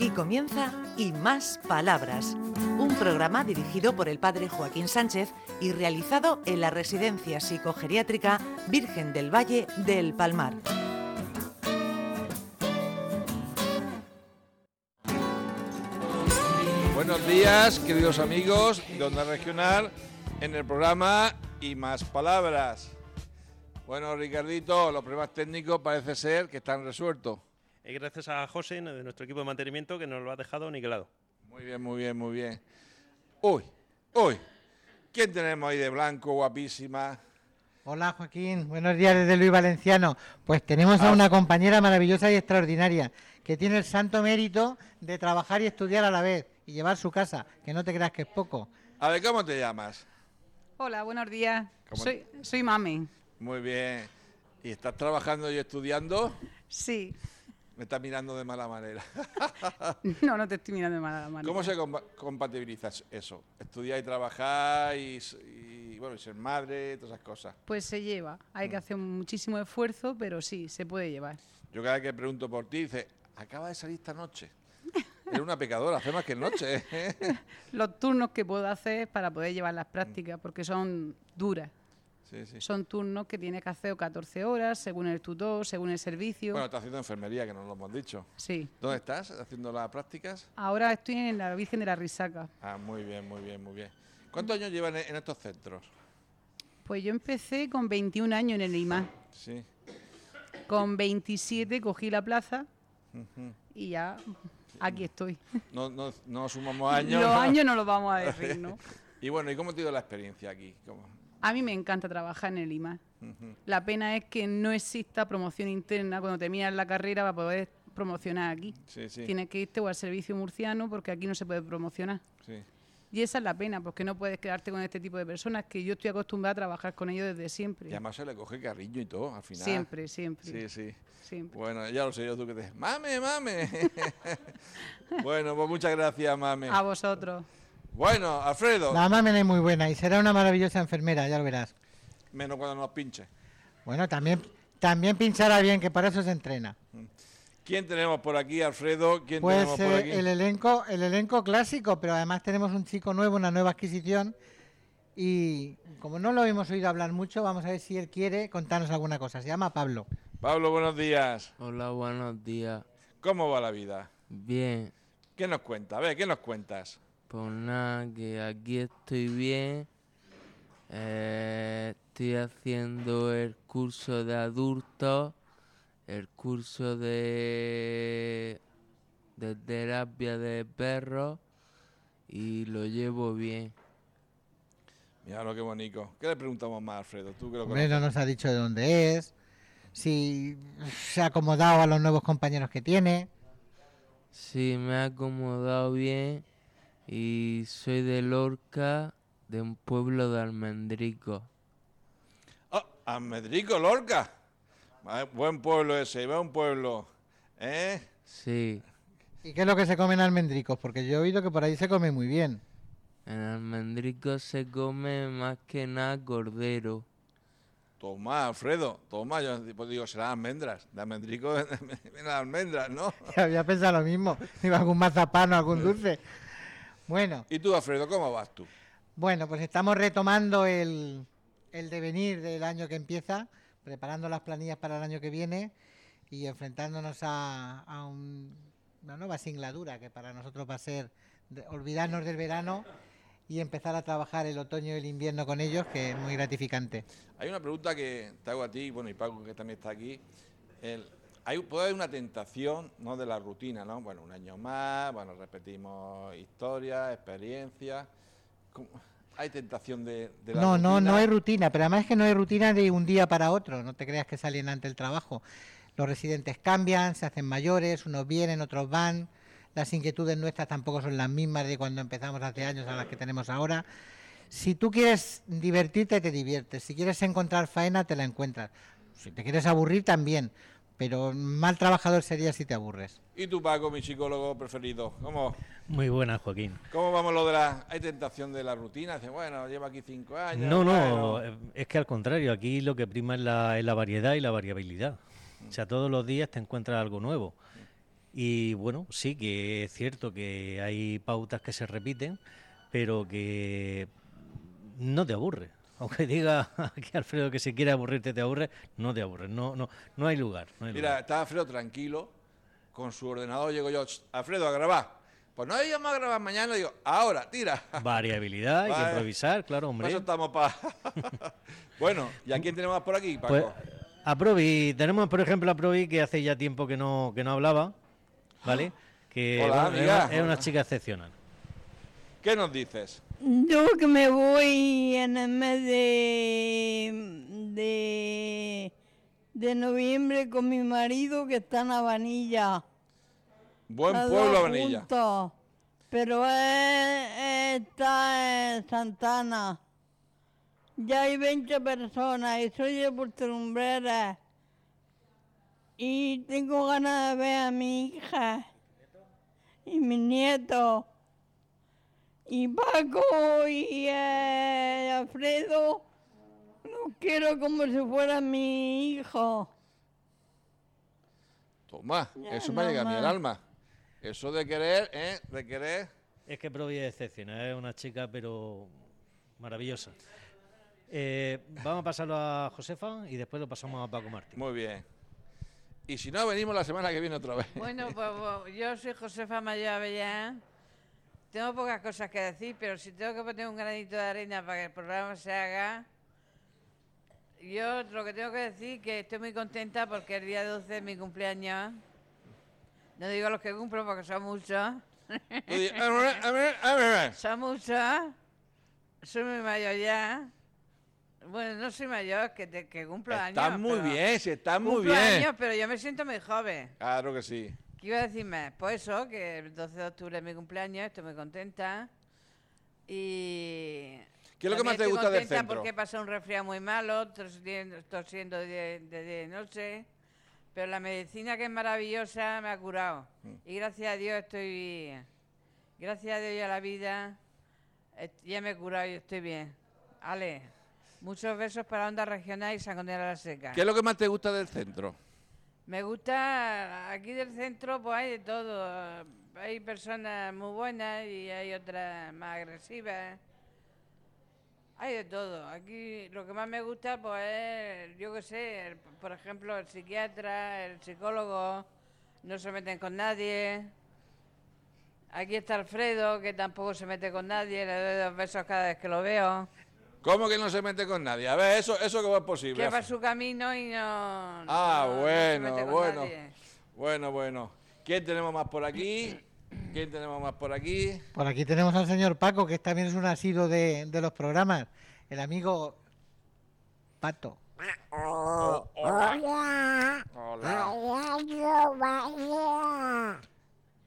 Aquí comienza Y Más Palabras, un programa dirigido por el padre Joaquín Sánchez y realizado en la Residencia Psicogeriátrica Virgen del Valle del Palmar. Buenos días, queridos amigos de Onda Regional, en el programa Y Más Palabras. Bueno, Ricardito, los problemas técnicos parece ser que están resueltos. Y gracias a José, de nuestro equipo de mantenimiento, que nos lo ha dejado niquelado. Muy bien, muy bien, muy bien. Uy, uy, ¿quién tenemos ahí de blanco, guapísima? Hola Joaquín, buenos días desde Luis Valenciano. Pues tenemos a Ah. una compañera maravillosa y extraordinaria que tiene el santo mérito de trabajar y estudiar a la vez y llevar su casa, que no te creas que es poco. A ver, ¿cómo te llamas? Hola, buenos días. ¿Cómo- Soy, soy mami. Muy bien. ¿Y estás trabajando y estudiando? Sí. Me estás mirando de mala manera. No, no te estoy mirando de mala manera. ¿Cómo se compa- compatibiliza eso? Estudiar y trabajar y, bueno, y ser madre, todas esas cosas. Pues se lleva. Hay Mm. que hacer muchísimo esfuerzo, pero sí, se puede llevar. Yo cada vez que pregunto por ti, dice, acaba de salir esta noche. Eres una pecadora, hace más que noche. ¿eh? Los turnos que puedo hacer para poder llevar las prácticas, Mm. porque son duras. Sí, sí. Son turnos que tienes que hacer 14 horas, según el tutor, según el servicio. Bueno, estás haciendo enfermería, que nos lo hemos dicho. Sí. ¿Dónde estás haciendo las prácticas? Ahora estoy en la Virgen de la Risaca. Ah, muy bien, muy bien, muy bien. ¿Cuántos años llevan en estos centros? Pues yo empecé con 21 años en el IMA. Sí. Con 27 cogí la plaza y ya aquí estoy. No, no, no sumamos años. Los ¿no? años no los vamos a decir, ¿no? Y bueno, ¿y cómo te ha ido la experiencia aquí? ¿Cómo? A mí me encanta trabajar en el IMA. La pena es que no exista promoción interna cuando terminas la carrera para poder promocionar aquí. Sí, sí. Tienes que irte o al servicio murciano porque aquí no se puede promocionar. sí. Y esa es la pena, porque no puedes quedarte con este tipo de personas que yo estoy acostumbrada a trabajar con ellos desde siempre. Y además se le coge cariño y todo, al final. Siempre, siempre. Sí, sí. siempre. Bueno, ya lo sé yo tú que te... ¡Mame, mame! bueno, pues muchas gracias, mame. A vosotros. Bueno, Alfredo, La mamen es muy buena y será una maravillosa enfermera, ya lo verás. menos cuando nos pinche. Bueno, también, también pinchará bien, que para eso se entrena. ¿Quién tenemos por aquí, Alfredo? ¿Quién Pues tenemos por eh, aquí? el elenco, el elenco clásico, pero además tenemos un chico nuevo, una nueva adquisición. Y como no lo hemos oído hablar mucho, vamos a ver si él quiere contarnos alguna cosa. Se llama Pablo. Pablo, buenos días. Hola, buenos días. ¿Cómo va la vida? Bien, ¿Qué nos cuenta? A ver, ¿qué nos cuentas? Pues nada, que aquí estoy bien. Eh, estoy haciendo el curso de adultos, el curso de, de terapia de perros y lo llevo bien. Mira lo que bonito. ¿Qué le preguntamos más, Alfredo? Tú que lo Hombre, conoces. no nos ha dicho de dónde es, si se ha acomodado a los nuevos compañeros que tiene. Sí, me ha acomodado bien y soy de Lorca, de un pueblo de Almendrico. ¡Ah! Almendrico, Lorca. Ah, Buen pueblo ese, buen pueblo. ¿Eh? Sí. ¿Y qué es lo que se comen almendricos? Porque yo he oído que por ahí se come muy bien. En Almendrico se come más que nada cordero. Toma, Alfredo, toma. Yo pues digo, serán almendras. De almendrico las almendras, ¿no? Había pensado lo mismo. Digo, algún mazapán o algún dulce. Bueno, ¿Y tú, Alfredo, cómo vas tú? bueno, pues estamos retomando el, el devenir del año que empieza, preparando las planillas para el año que viene y enfrentándonos a, a un- una nueva singladura que para nosotros va a ser olvidarnos del verano y empezar a trabajar el otoño y el invierno con ellos, que es muy gratificante. Hay una pregunta que te hago a ti, bueno, y Paco, que también está aquí. El- hay, puede haber una tentación, ¿no?, de la rutina, ¿no? Bueno, un año más, bueno, repetimos historias, experiencias. ¿Hay tentación de, de la No, no, no hay rutina, pero además es que no hay rutina de un día para otro, no te creas que salen ante el trabajo. Los residentes cambian, se hacen mayores, unos vienen, otros van, las inquietudes nuestras tampoco son las mismas de cuando empezamos hace años a las que tenemos ahora. Si tú quieres divertirte, te diviertes, si quieres encontrar faena, te la encuentras. Si te quieres aburrir, también, pero mal trabajador sería si te aburres. ¿Y tú, Paco, mi psicólogo preferido? ¿Cómo, Muy buena, Joaquín. cómo vamos lo de la... ¿Hay tentación de la rutina? Dice, bueno, lleva aquí cinco años. No, no, bueno. eh, es que al contrario, aquí lo que prima es la, es la variedad y la variabilidad. O sea, todos los días te encuentras algo nuevo. Y bueno, sí que es cierto que hay pautas que se repiten, pero que no te aburre. Aunque diga aquí Alfredo que si quiere aburrirte te aburre, no te aburre, no, no, no hay lugar. no hay Mira, lugar. está Alfredo tranquilo, con su ordenador llego yo, "Ch, Alfredo, a grabar. Pues no íbamos a grabar mañana, digo, ahora, tira. Variabilidad, hay que improvisar, claro, hombre. eso estamos para... bueno, ¿y a quién tenemos por aquí, Paco? Pues a Provi, tenemos por ejemplo a Provi que hace ya tiempo que no, que no hablaba, ¿vale? Que Hola, bueno, amiga. es una chica excepcional. ¿Qué nos dices? Yo que me voy en el mes de, de, de noviembre con mi marido que está en Habanilla. Buen pueblo, dos Vanilla. juntos. Pero él está en Santana. Ya hay 20 personas y soy de Puerto Lumbreras. Y tengo ganas de ver a mi hija y mis nietos. Y Paco y eh, Alfredo los quiero como si fueran mi hijo. Toma, Ya, eso me llega a mí el alma. Eso de querer, ¿eh? De querer... Es que Provi es excepcional, es una chica pero maravillosa. Eh, vamos a pasarlo a Josefa y después lo pasamos a Paco Martín. Muy bien. Y si no, venimos la semana que viene otra vez. Bueno, pues, pues, yo soy Josefa Mayor Avellán. Tengo pocas cosas que decir, pero si tengo que poner un granito de arena para que el programa se haga, yo lo que tengo que decir es que estoy muy contenta porque el día 12 es mi cumpleaños. No digo los que cumplo porque son muchos. Son muchos. Soy muy mayor ya. Bueno, no soy mayor, que, te- que cumplo años. Estás muy bien, sí, estás muy bien. años, pero yo me siento muy joven. Claro que sí. ¿Qué iba a decirme? Pues eso, que el 12 de octubre es mi cumpleaños, estoy muy contenta. Y. ¿Qué es lo que más te gusta del centro? porque he pasado un resfriado muy malo, tosiendo, tosiendo de, de, de noche. Pero la medicina, que es maravillosa, me ha curado. Mm. Y gracias a Dios estoy. Gracias a Dios y a la vida, ya me he curado y estoy bien. Ale, muchos besos para Onda Regional y San Andrés de la Seca. ¿Qué es lo que más te gusta del centro? Me gusta, aquí del centro pues hay de todo. Hay personas muy buenas y hay otras más agresivas. Hay de todo. Aquí lo que más me gusta pues es, yo qué sé, por ejemplo, el psiquiatra, el psicólogo, no se meten con nadie. Aquí está Alfredo, que tampoco se mete con nadie, le doy dos besos cada vez que lo veo. ¿Cómo que no se mete con nadie? A ver, eso, eso que es posible. Que va su camino y no... Ah, no- no se bueno, mete con bueno. nadie. Bueno, bueno. ¿Quién tenemos más por aquí? ¿Quién tenemos más por aquí? Por aquí tenemos al señor Paco, que también es un asiduo de, de los programas. El amigo Pato. Hola.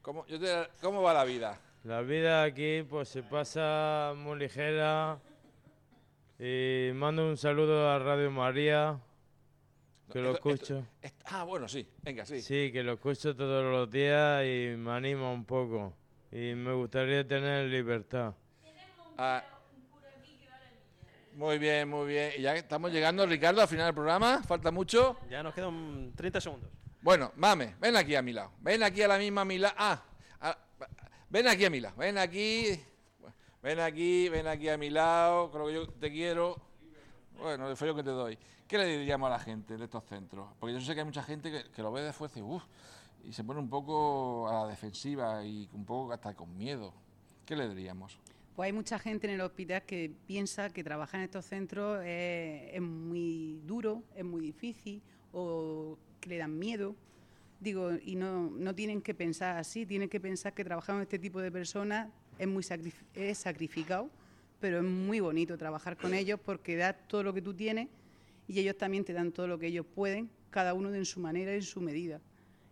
¿Cómo, yo te- ¿Cómo va la vida? La vida aquí pues se pasa muy ligera y mando un saludo a Radio María que lo Esto- esto- escucho. ah, bueno, sí. Venga, sí. Sí, que lo escucho todos los días y me anima un poco y me gustaría tener libertad. Ah, muy bien, muy bien. Y ya estamos llegando, Ricardo, al final del programa. ¿Falta mucho? Ya nos quedan 30 segundos. Bueno, mame, ven aquí a mi lado. Ven aquí a la misma mi lado. Ah, ah, ven aquí a mi lado. Ven aquí. Ven aquí, ven aquí a mi lado. Lo que yo te quiero. Bueno, el fallo que te doy. ¿Qué le diríamos a la gente de estos centros? Porque yo sé que hay mucha gente que, lo ve de fuerza y, uf, y se pone un poco a la defensiva y un poco hasta con miedo. ¿Qué le diríamos? Pues hay mucha gente en el hospital que piensa que trabajar en estos centros es, muy duro, es muy difícil o que le dan miedo. Digo, y no, no tienen que pensar así, tienen que pensar que trabajar con este tipo de personas es muy es sacrificado, pero es muy bonito trabajar con ellos porque das todo lo que tú tienes y ellos también te dan todo lo que ellos pueden, cada uno en su manera y en su medida.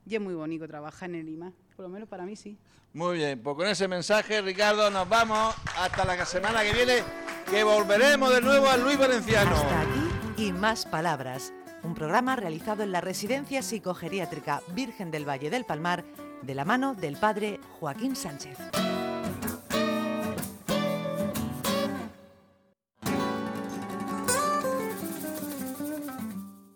Y es muy bonito trabajar en el IMA, por lo menos para mí sí. Muy bien, pues con ese mensaje, Ricardo, nos vamos hasta la semana que viene, que volveremos de nuevo a Luis Valenciano. Hasta aquí y más palabras. Un programa realizado en la Residencia Psicogeriátrica Virgen del Valle del Palmar de la mano del padre Joaquín Sánchez.